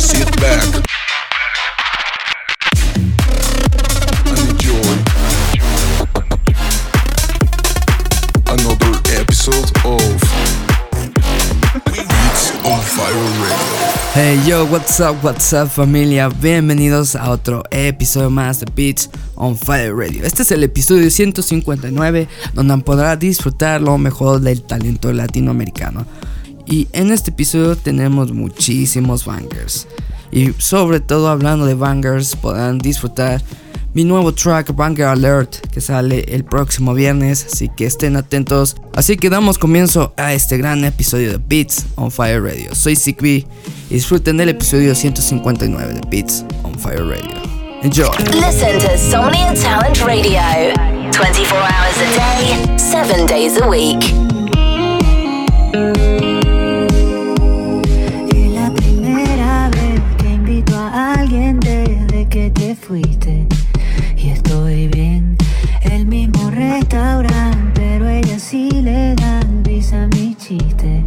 Back. Hey yo, what's up, what's up familia, bienvenidos a otro episodio más de Beats on Fire Radio. Este es el episodio 159 donde podrá disfrutar lo mejor del talento latinoamericano. Y en este episodio tenemos muchísimos bangers. Y sobre todo hablando de bangers, podrán disfrutar mi nuevo track Banger Alert que sale el próximo viernes, así que estén atentos. Así que damos comienzo a este gran episodio de Beats on Fire Radio. Soy Sick y disfruten del episodio 159 de Beats on Fire Radio. Enjoy. Listen to Somnia Talent Radio 24 hours a day, 7 days a week. Y estoy bien, el mismo restaurante, pero ella sí le dan risa a mi chiste.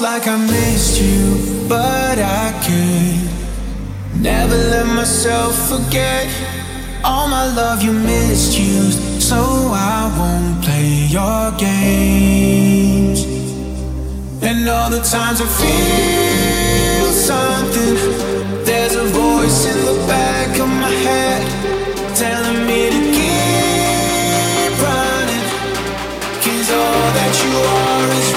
Like I missed you, but I could never let myself forget all my love you misused. So I won't play your games. And all the times I feel something, there's a voice in the back of my head telling me to keep running. Cause all that you are is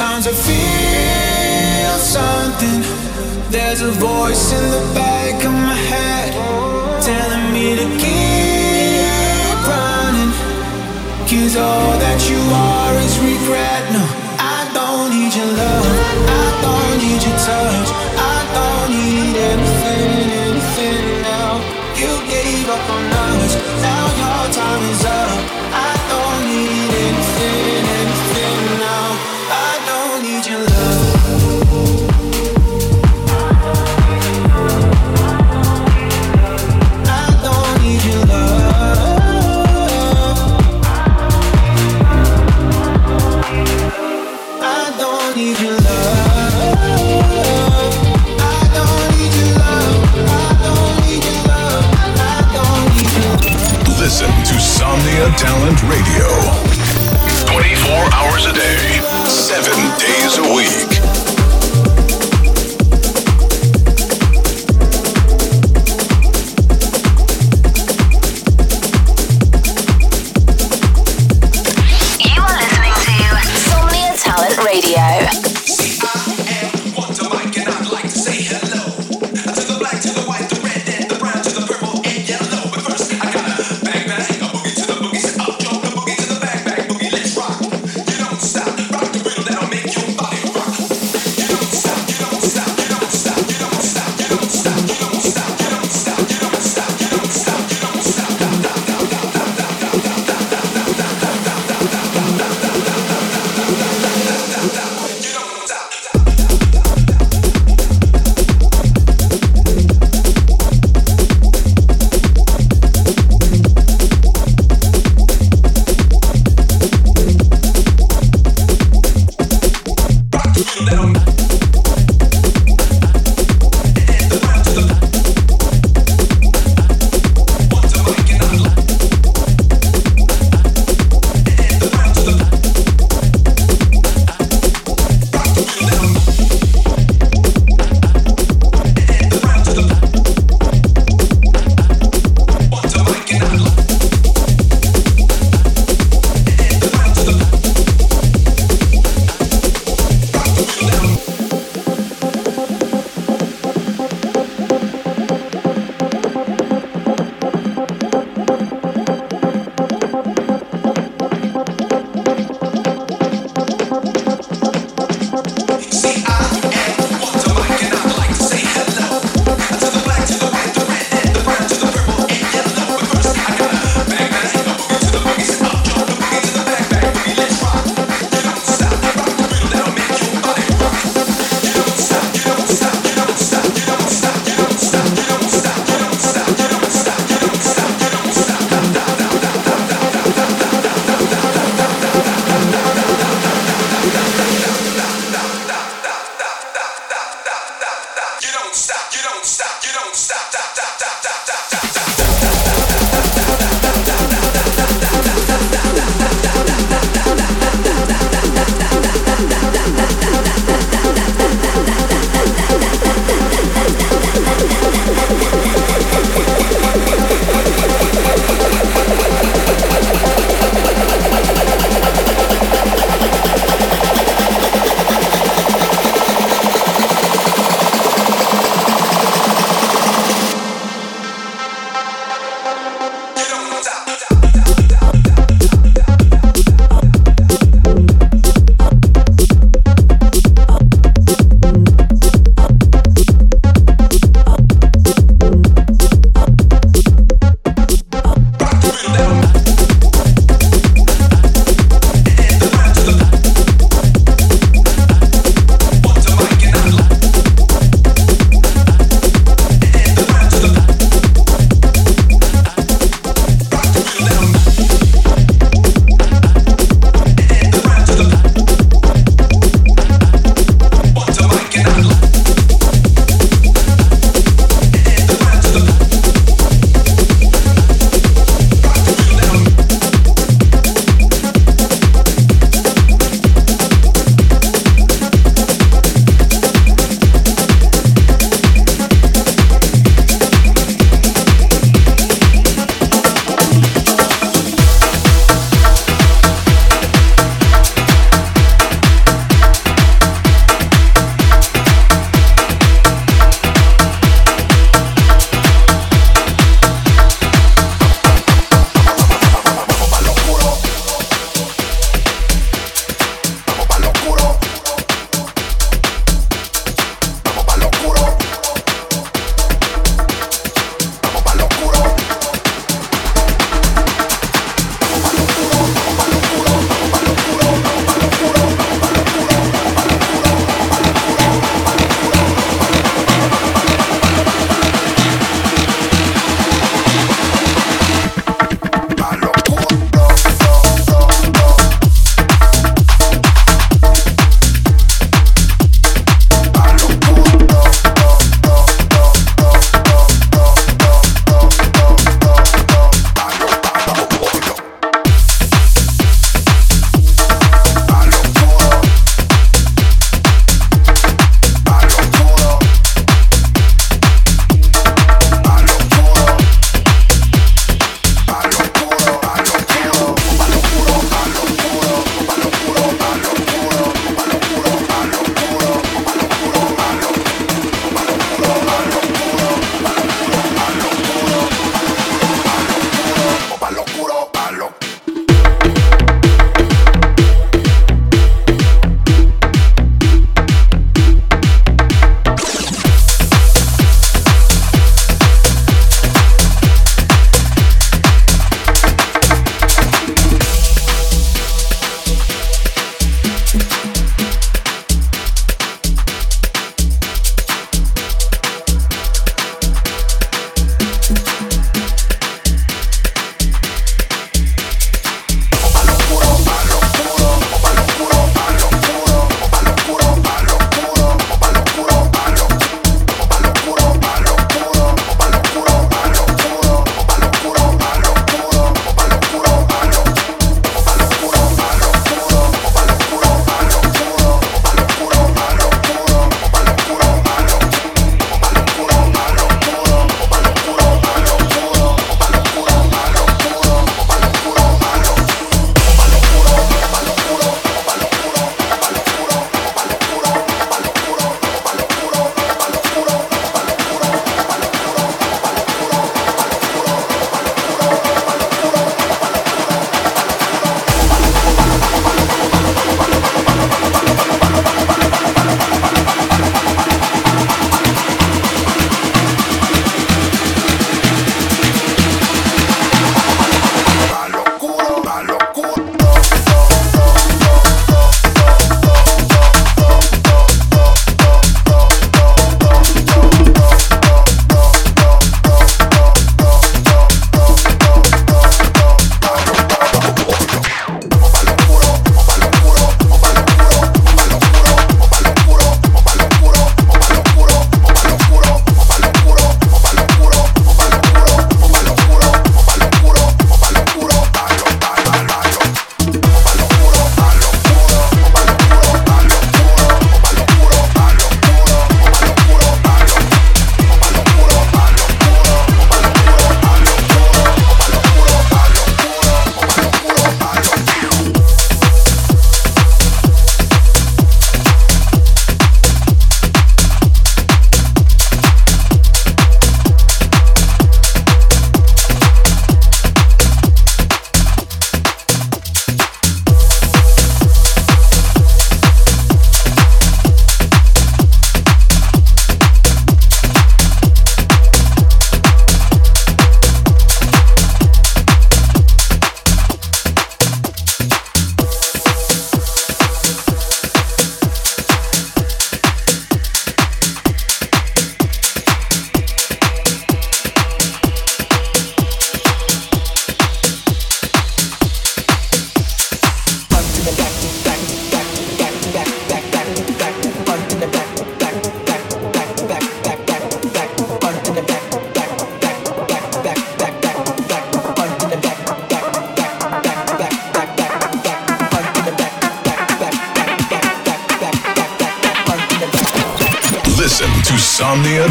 And all the times I feel something, there's a voice in the back of my head telling me to keep running. Cause all that you are is regret. No, I don't need your love, Talent Radio.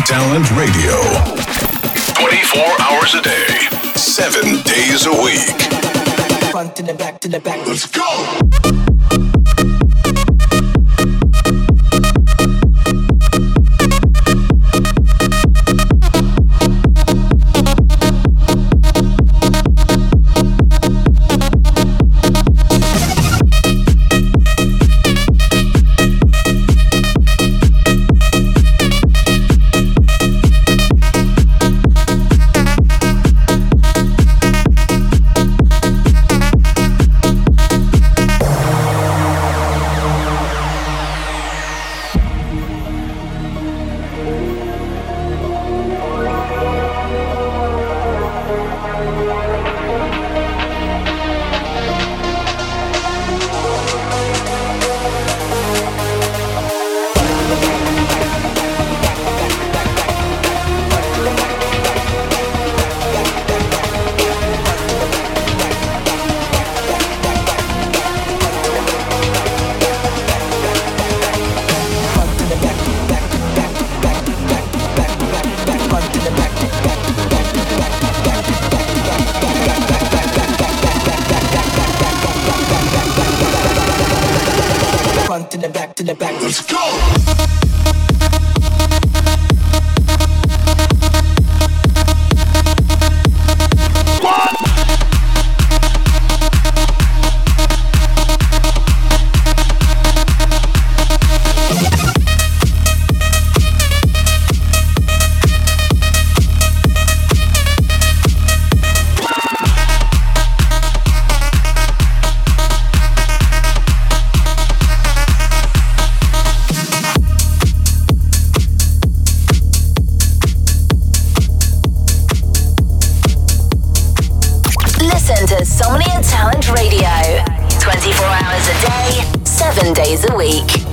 Talent Radio. 24 hours a day, 7 days a week. Front to the back, to the back. Let's go! in the back. Let's go. week.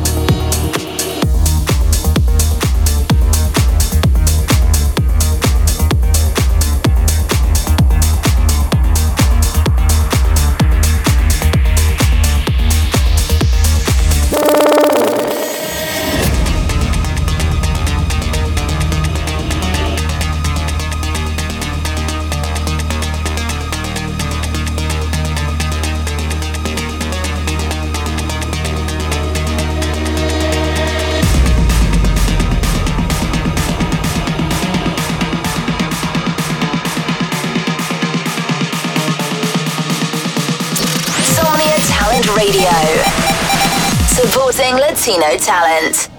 Latino talent.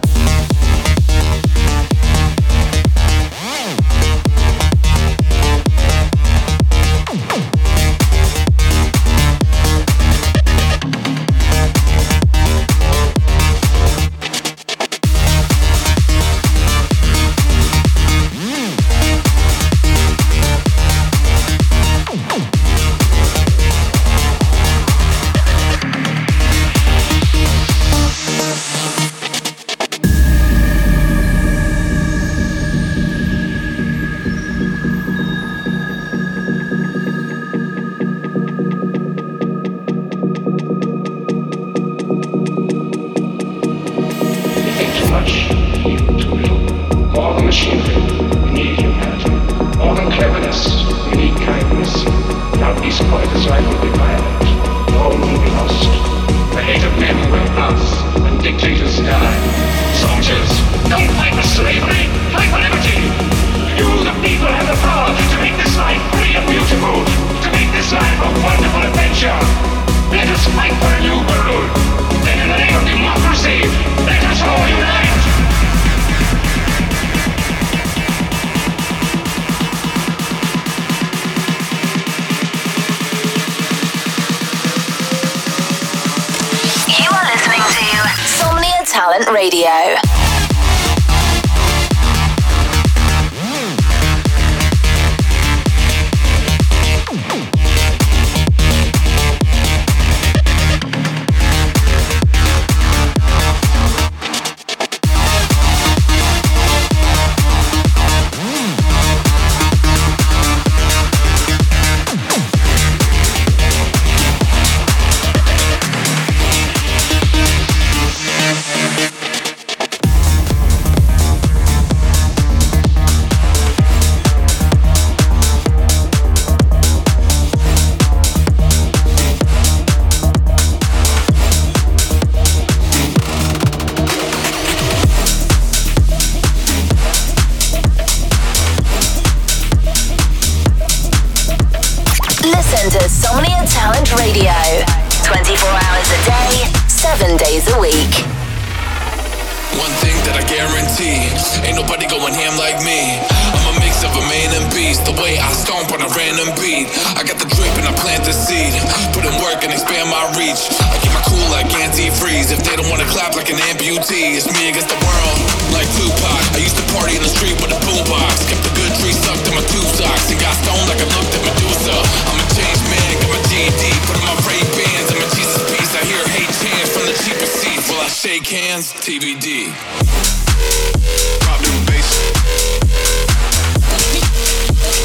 The way I stomp on a random beat. I got the drip and I plant the seed, put in work and expand my reach. I keep my cool like antifreeze. If they don't wanna clap like an amputee, it's me against the world, like Tupac. I used to party in the street with a boombox, kept the good tree sucked in my two socks, and got stoned like I looked at Medusa. I'm a changed man, got my GD, put in my Ray Bans and my Jesus piece. I hear hate chants from the cheapest seats while I shake hands, TBD. Drop the bass.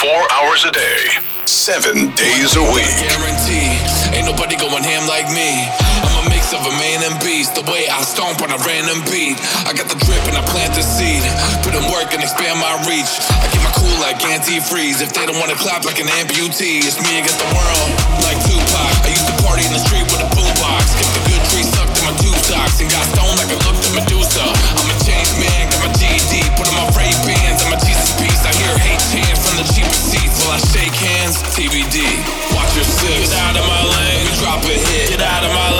24 hours a day, 7 days a week. Guarantee, ain't nobody going ham like me. I'm a mix of a man and beast, the way I stomp on a random beat. I got the drip and I plant the seed, put in work and expand my reach. I keep my cool like antifreeze. If they don't wanna clap like an amputee, it's me against the world, like Tupac. I used to party in the street with a boombox, kept the good tree sucked in my two socks, and got stoned like I looked at Medusa. I'm the cheapest seats while I shake hands. TBD, watch your six. Get out of my lane, we drop a hit. Get out of my lane,